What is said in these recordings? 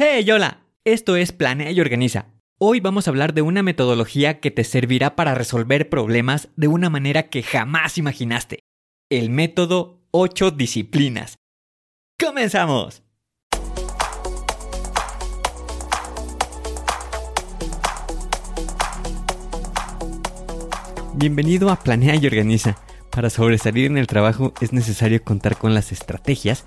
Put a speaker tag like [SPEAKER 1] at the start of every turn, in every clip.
[SPEAKER 1] Hey, hola, esto es Planea y Organiza. Hoy vamos a hablar de una metodología que te servirá para resolver problemas de una manera que jamás imaginaste. El método 8 disciplinas. ¡Comenzamos! Bienvenido a Planea y Organiza. Para sobresalir en el trabajo es necesario contar con las estrategias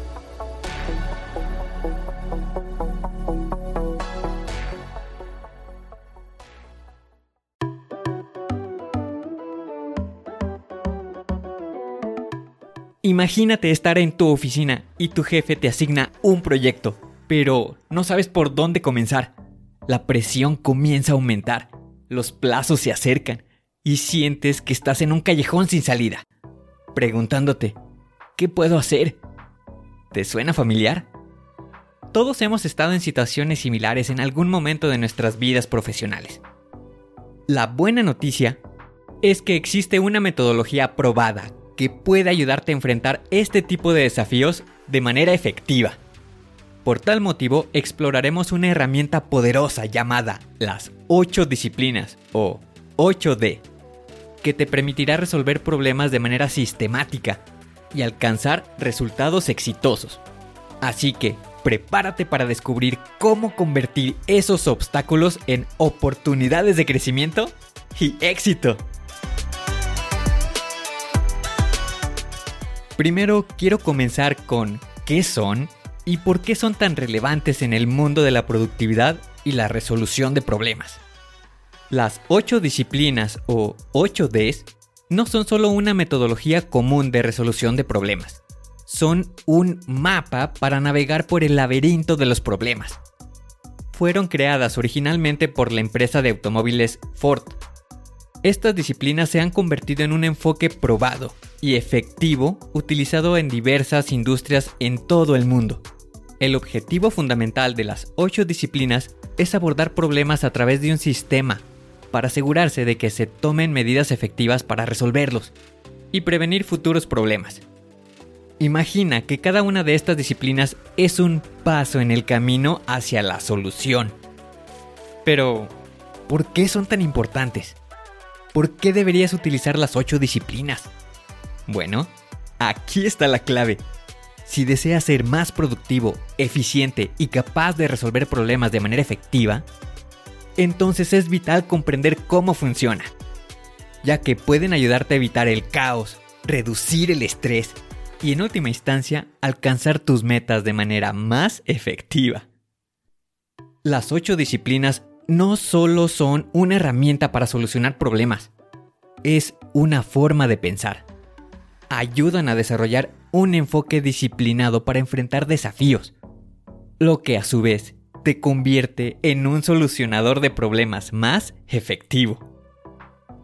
[SPEAKER 1] Imagínate estar en tu oficina y tu jefe te asigna un proyecto, pero no sabes por dónde comenzar. La presión comienza a aumentar, los plazos se acercan y sientes que estás en un callejón sin salida, preguntándote, ¿qué puedo hacer? ¿Te suena familiar? Todos hemos estado en situaciones similares en algún momento de nuestras vidas profesionales. La buena noticia es que existe una metodología probada que puede ayudarte a enfrentar este tipo de desafíos de manera efectiva. Por tal motivo, exploraremos una herramienta poderosa llamada las 8 disciplinas o 8D, que te permitirá resolver problemas de manera sistemática y alcanzar resultados exitosos. Así que, prepárate para descubrir cómo convertir esos obstáculos en oportunidades de crecimiento y éxito. Primero quiero comenzar con qué son y por qué son tan relevantes en el mundo de la productividad y la resolución de problemas. Las 8 disciplinas o 8Ds no son solo una metodología común de resolución de problemas, son un mapa para navegar por el laberinto de los problemas. Fueron creadas originalmente por la empresa de automóviles Ford. Estas disciplinas se han convertido en un enfoque probado y efectivo utilizado en diversas industrias en todo el mundo. El objetivo fundamental de las ocho disciplinas es abordar problemas a través de un sistema para asegurarse de que se tomen medidas efectivas para resolverlos y prevenir futuros problemas. Imagina que cada una de estas disciplinas es un paso en el camino hacia la solución. Pero, ¿por qué son tan importantes? ¿Por qué deberías utilizar las ocho disciplinas? Bueno, aquí está la clave. Si deseas ser más productivo, eficiente y capaz de resolver problemas de manera efectiva, entonces es vital comprender cómo funciona, ya que pueden ayudarte a evitar el caos, reducir el estrés y en última instancia alcanzar tus metas de manera más efectiva. Las ocho disciplinas no solo son una herramienta para solucionar problemas, es una forma de pensar ayudan a desarrollar un enfoque disciplinado para enfrentar desafíos, lo que a su vez te convierte en un solucionador de problemas más efectivo.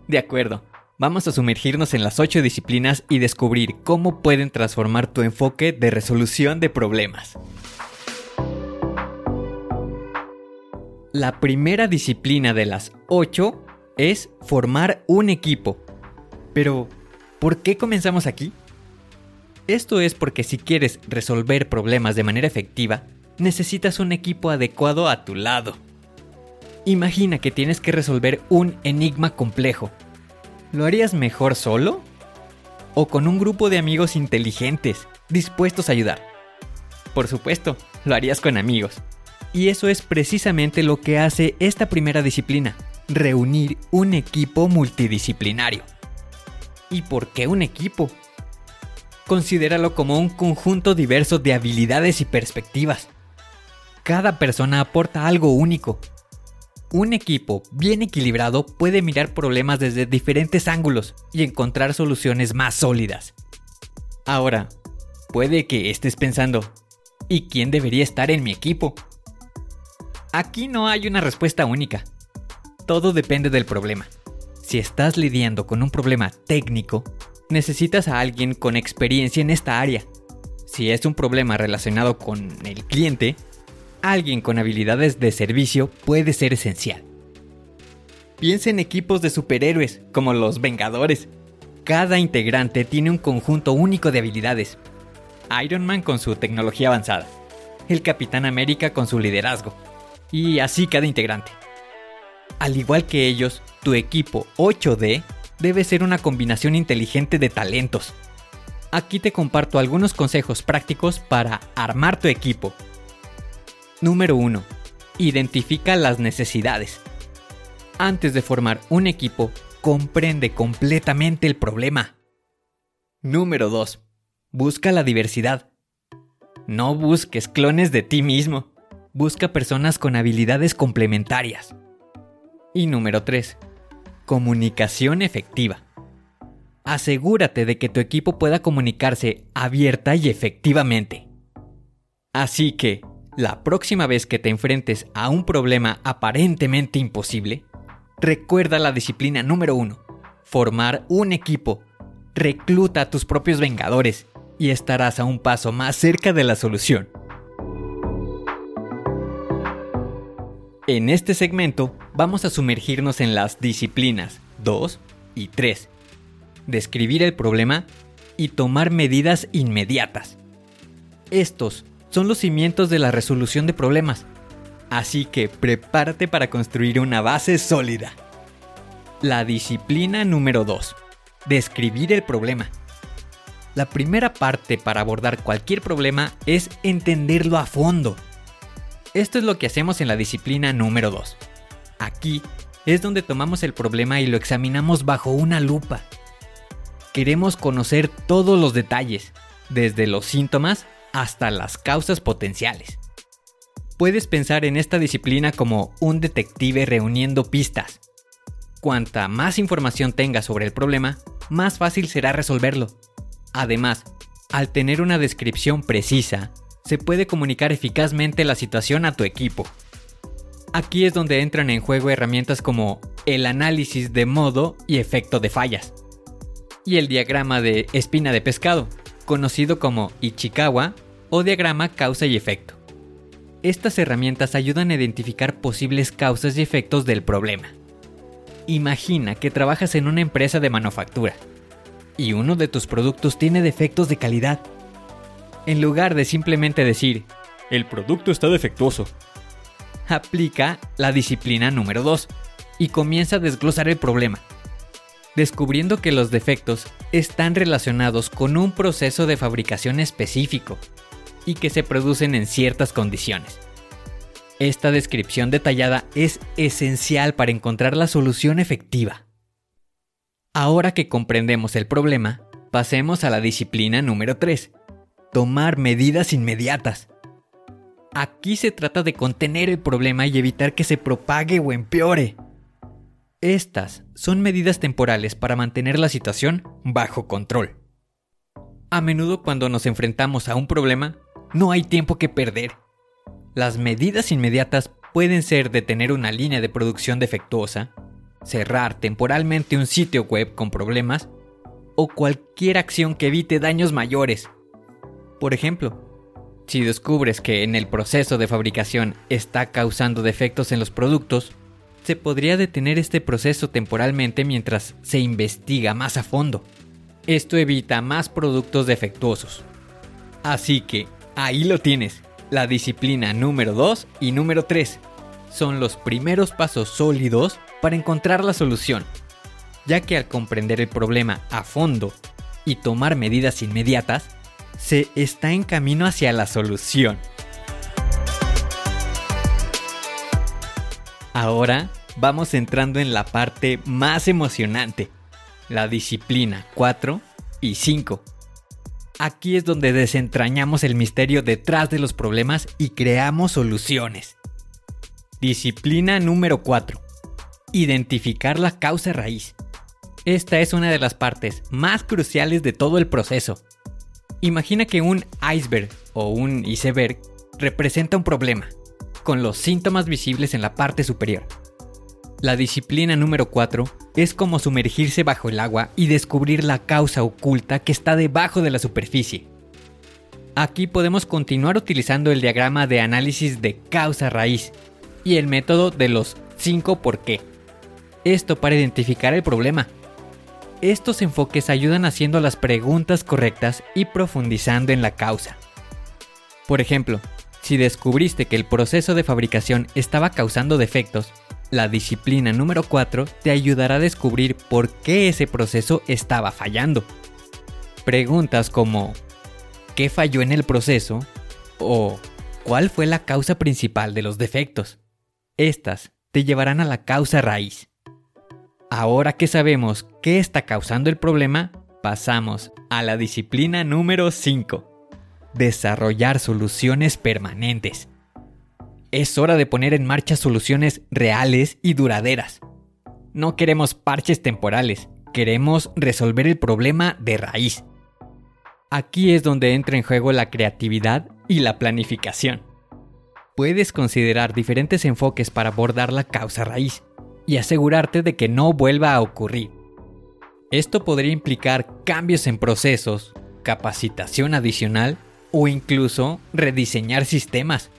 [SPEAKER 1] De acuerdo, vamos a sumergirnos en las 8 disciplinas y descubrir cómo pueden transformar tu enfoque de resolución de problemas. La primera disciplina de las 8 es formar un equipo. Pero, ¿Por qué comenzamos aquí? Esto es porque si quieres resolver problemas de manera efectiva, necesitas un equipo adecuado a tu lado. Imagina que tienes que resolver un enigma complejo. ¿Lo harías mejor solo? ¿O con un grupo de amigos inteligentes, dispuestos a ayudar? Por supuesto, lo harías con amigos. Y eso es precisamente lo que hace esta primera disciplina, reunir un equipo multidisciplinario. ¿Y por qué un equipo? Considéralo como un conjunto diverso de habilidades y perspectivas. Cada persona aporta algo único. Un equipo bien equilibrado puede mirar problemas desde diferentes ángulos y encontrar soluciones más sólidas. Ahora, puede que estés pensando, ¿y quién debería estar en mi equipo? Aquí no hay una respuesta única. Todo depende del problema. Si estás lidiando con un problema técnico, necesitas a alguien con experiencia en esta área. Si es un problema relacionado con el cliente, alguien con habilidades de servicio puede ser esencial. Piensa en equipos de superhéroes, como los Vengadores. Cada integrante tiene un conjunto único de habilidades. Iron Man con su tecnología avanzada, el Capitán América con su liderazgo, y así cada integrante. Al igual que ellos, tu equipo 8D debe ser una combinación inteligente de talentos. Aquí te comparto algunos consejos prácticos para armar tu equipo. Número 1. Identifica las necesidades. Antes de formar un equipo, comprende completamente el problema. Número 2. Busca la diversidad. No busques clones de ti mismo. Busca personas con habilidades complementarias. Y número 3. Comunicación efectiva. Asegúrate de que tu equipo pueda comunicarse abierta y efectivamente. Así que, la próxima vez que te enfrentes a un problema aparentemente imposible, recuerda la disciplina número 1. Formar un equipo. Recluta a tus propios vengadores y estarás a un paso más cerca de la solución. En este segmento vamos a sumergirnos en las disciplinas 2 y 3. Describir el problema y tomar medidas inmediatas. Estos son los cimientos de la resolución de problemas, así que prepárate para construir una base sólida. La disciplina número 2. Describir el problema. La primera parte para abordar cualquier problema es entenderlo a fondo. Esto es lo que hacemos en la disciplina número 2. Aquí es donde tomamos el problema y lo examinamos bajo una lupa. Queremos conocer todos los detalles, desde los síntomas hasta las causas potenciales. Puedes pensar en esta disciplina como un detective reuniendo pistas. Cuanta más información tengas sobre el problema, más fácil será resolverlo. Además, al tener una descripción precisa, se puede comunicar eficazmente la situación a tu equipo. Aquí es donde entran en juego herramientas como el análisis de modo y efecto de fallas, y el diagrama de espina de pescado, conocido como Ichikawa o diagrama causa y efecto. Estas herramientas ayudan a identificar posibles causas y efectos del problema. Imagina que trabajas en una empresa de manufactura y uno de tus productos tiene defectos de calidad en lugar de simplemente decir, el producto está defectuoso. Aplica la disciplina número 2 y comienza a desglosar el problema, descubriendo que los defectos están relacionados con un proceso de fabricación específico y que se producen en ciertas condiciones. Esta descripción detallada es esencial para encontrar la solución efectiva. Ahora que comprendemos el problema, pasemos a la disciplina número 3, tomar medidas inmediatas. Aquí se trata de contener el problema y evitar que se propague o empeore. Estas son medidas temporales para mantener la situación bajo control. A menudo cuando nos enfrentamos a un problema, no hay tiempo que perder. Las medidas inmediatas pueden ser detener una línea de producción defectuosa, cerrar temporalmente un sitio web con problemas o cualquier acción que evite daños mayores por ejemplo, si descubres que en el proceso de fabricación está causando defectos en los productos, se podría detener este proceso temporalmente mientras se investiga más a fondo. Esto evita más productos defectuosos. Así que ahí lo tienes. La disciplina número 2 y número 3 son los primeros pasos sólidos para encontrar la solución, ya que al comprender el problema a fondo y tomar medidas inmediatas, se está en camino hacia la solución. Ahora vamos entrando en la parte más emocionante, la disciplina 4 y 5. Aquí es donde desentrañamos el misterio detrás de los problemas y creamos soluciones. Disciplina número 4. Identificar la causa raíz. Esta es una de las partes más cruciales de todo el proceso. Imagina que un iceberg o un iceberg representa un problema, con los síntomas visibles en la parte superior. La disciplina número 4 es como sumergirse bajo el agua y descubrir la causa oculta que está debajo de la superficie. Aquí podemos continuar utilizando el diagrama de análisis de causa-raíz y el método de los 5 por qué. Esto para identificar el problema. Estos enfoques ayudan haciendo las preguntas correctas y profundizando en la causa. Por ejemplo, si descubriste que el proceso de fabricación estaba causando defectos, la disciplina número 4 te ayudará a descubrir por qué ese proceso estaba fallando. Preguntas como ¿qué falló en el proceso? o ¿cuál fue la causa principal de los defectos? Estas te llevarán a la causa raíz. Ahora que sabemos qué está causando el problema, pasamos a la disciplina número 5. Desarrollar soluciones permanentes es hora de poner en marcha soluciones reales y duraderas. No queremos parches temporales, queremos resolver el problema de raíz. Aquí es donde entra en juego la creatividad y la planificación. Puedes considerar diferentes enfoques para abordar la causa raíz y asegurarte de que no vuelva a ocurrir. Esto podría implicar cambios en procesos, capacitación adicional o incluso rediseñar sistemas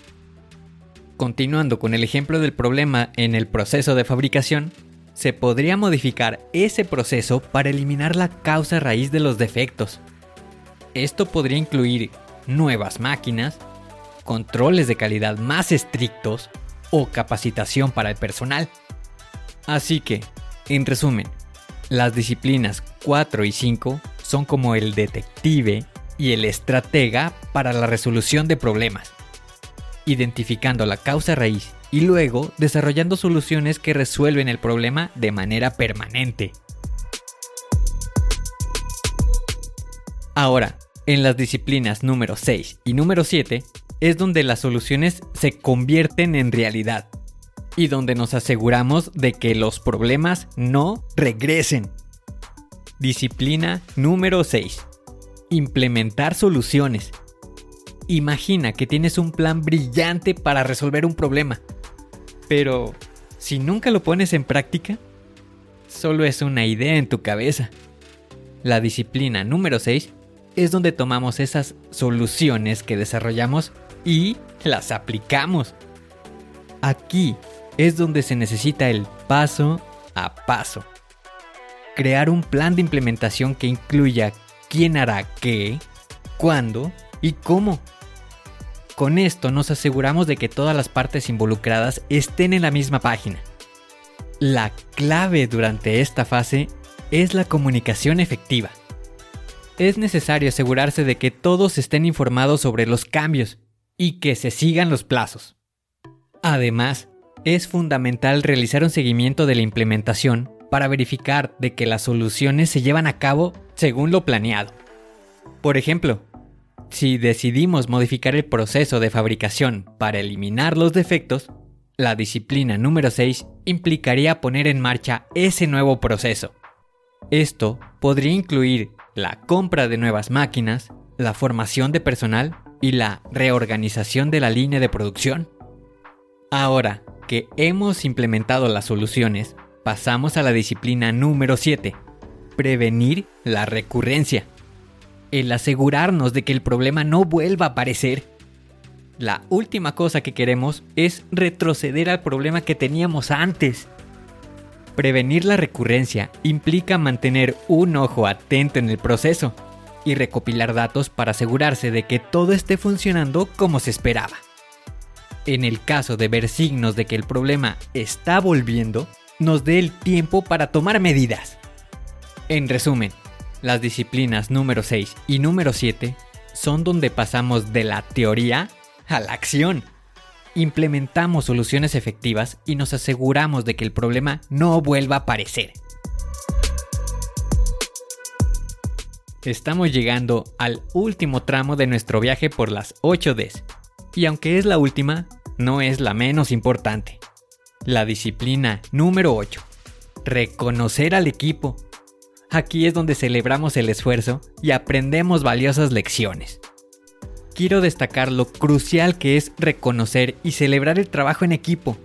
[SPEAKER 1] Continuando con el ejemplo del problema en el proceso de fabricación, se podría modificar ese proceso para eliminar la causa raíz de los defectos. Esto podría incluir nuevas máquinas, controles de calidad más estrictos o capacitación para el personal. Así que, en resumen, las disciplinas 4 y 5 son como el detective y el estratega para la resolución de problemas identificando la causa raíz y luego desarrollando soluciones que resuelven el problema de manera permanente. Ahora, en las disciplinas número 6 y número 7 es donde las soluciones se convierten en realidad y donde nos aseguramos de que los problemas no regresen. Disciplina número 6. Implementar soluciones Imagina que tienes un plan brillante para resolver un problema. Pero, si nunca lo pones en práctica, solo es una idea en tu cabeza. La disciplina número 6 es donde tomamos esas soluciones que desarrollamos y las aplicamos. Aquí es donde se necesita el paso a paso. Crear un plan de implementación que incluya quién hará qué, cuándo y cómo. Con esto nos aseguramos de que todas las partes involucradas estén en la misma página. La clave durante esta fase es la comunicación efectiva. Es necesario asegurarse de que todos estén informados sobre los cambios y que se sigan los plazos. Además, es fundamental realizar un seguimiento de la implementación para verificar de que las soluciones se llevan a cabo según lo planeado. Por ejemplo, si decidimos modificar el proceso de fabricación para eliminar los defectos, la disciplina número 6 implicaría poner en marcha ese nuevo proceso. Esto podría incluir la compra de nuevas máquinas, la formación de personal y la reorganización de la línea de producción. Ahora que hemos implementado las soluciones, pasamos a la disciplina número 7, prevenir la recurrencia el asegurarnos de que el problema no vuelva a aparecer. La última cosa que queremos es retroceder al problema que teníamos antes. Prevenir la recurrencia implica mantener un ojo atento en el proceso y recopilar datos para asegurarse de que todo esté funcionando como se esperaba. En el caso de ver signos de que el problema está volviendo, nos dé el tiempo para tomar medidas. En resumen, las disciplinas número 6 y número 7 son donde pasamos de la teoría a la acción. Implementamos soluciones efectivas y nos aseguramos de que el problema no vuelva a aparecer. Estamos llegando al último tramo de nuestro viaje por las 8 Ds. Y aunque es la última, no es la menos importante. La disciplina número 8. Reconocer al equipo. Aquí es donde celebramos el esfuerzo y aprendemos valiosas lecciones. Quiero destacar lo crucial que es reconocer y celebrar el trabajo en equipo.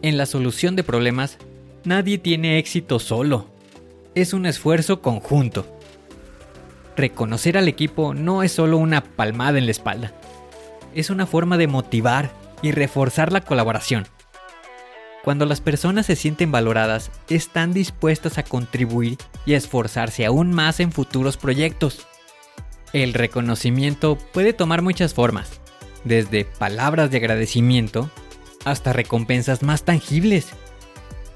[SPEAKER 1] En la solución de problemas, nadie tiene éxito solo. Es un esfuerzo conjunto. Reconocer al equipo no es solo una palmada en la espalda. Es una forma de motivar y reforzar la colaboración. Cuando las personas se sienten valoradas, están dispuestas a contribuir y a esforzarse aún más en futuros proyectos. El reconocimiento puede tomar muchas formas, desde palabras de agradecimiento hasta recompensas más tangibles,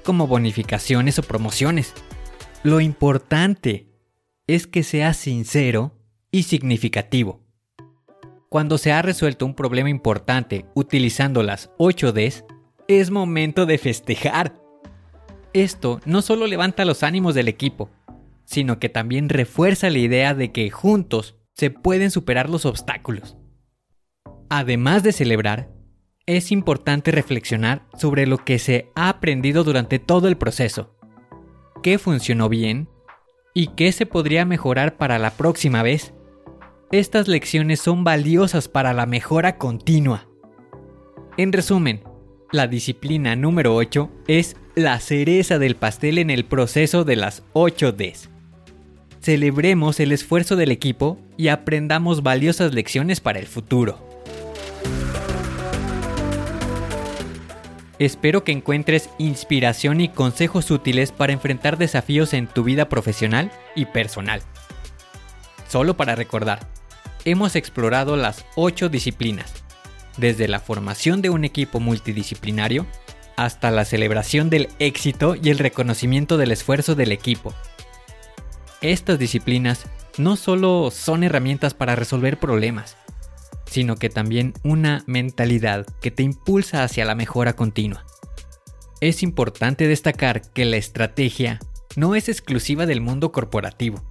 [SPEAKER 1] como bonificaciones o promociones. Lo importante es que sea sincero y significativo. Cuando se ha resuelto un problema importante utilizando las 8 Ds, es momento de festejar. Esto no solo levanta los ánimos del equipo, sino que también refuerza la idea de que juntos se pueden superar los obstáculos. Además de celebrar, es importante reflexionar sobre lo que se ha aprendido durante todo el proceso. ¿Qué funcionó bien? ¿Y qué se podría mejorar para la próxima vez? Estas lecciones son valiosas para la mejora continua. En resumen, la disciplina número 8 es la cereza del pastel en el proceso de las 8 Ds. Celebremos el esfuerzo del equipo y aprendamos valiosas lecciones para el futuro. Espero que encuentres inspiración y consejos útiles para enfrentar desafíos en tu vida profesional y personal. Solo para recordar, hemos explorado las 8 disciplinas, desde la formación de un equipo multidisciplinario hasta la celebración del éxito y el reconocimiento del esfuerzo del equipo. Estas disciplinas no solo son herramientas para resolver problemas, sino que también una mentalidad que te impulsa hacia la mejora continua. Es importante destacar que la estrategia no es exclusiva del mundo corporativo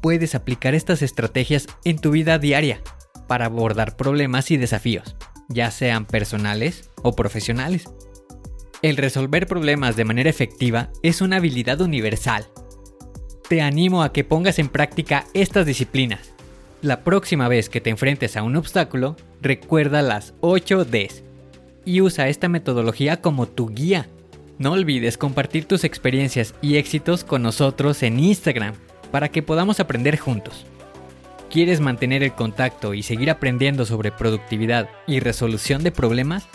[SPEAKER 1] puedes aplicar estas estrategias en tu vida diaria para abordar problemas y desafíos, ya sean personales o profesionales. El resolver problemas de manera efectiva es una habilidad universal. Te animo a que pongas en práctica estas disciplinas. La próxima vez que te enfrentes a un obstáculo, recuerda las 8 Ds y usa esta metodología como tu guía. No olvides compartir tus experiencias y éxitos con nosotros en Instagram para que podamos aprender juntos. ¿Quieres mantener el contacto y seguir aprendiendo sobre productividad y resolución de problemas?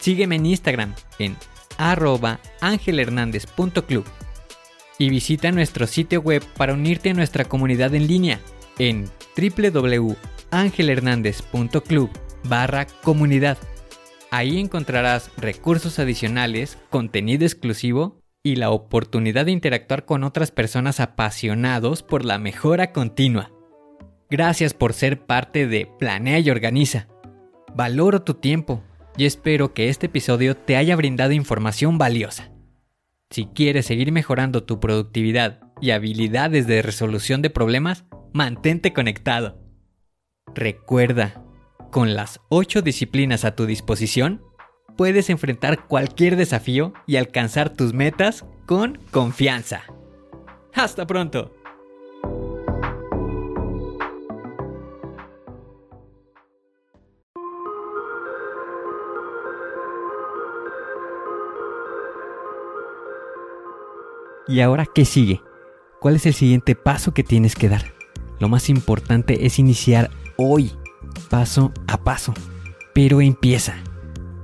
[SPEAKER 1] Sígueme en Instagram en arroba angelhernandez.club y visita nuestro sitio web para unirte a nuestra comunidad en línea en www.angelhernandez.club barra comunidad. Ahí encontrarás recursos adicionales, contenido exclusivo y la oportunidad de interactuar con otras personas apasionados por la mejora continua. Gracias por ser parte de Planea y Organiza. Valoro tu tiempo y espero que este episodio te haya brindado información valiosa. Si quieres seguir mejorando tu productividad y habilidades de resolución de problemas, mantente conectado. Recuerda, con las 8 disciplinas a tu disposición, puedes enfrentar cualquier desafío y alcanzar tus metas con confianza. Hasta pronto. ¿Y ahora qué sigue? ¿Cuál es el siguiente paso que tienes que dar? Lo más importante es iniciar hoy, paso a paso. Pero empieza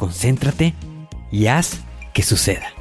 [SPEAKER 1] concéntrate y haz que suceda.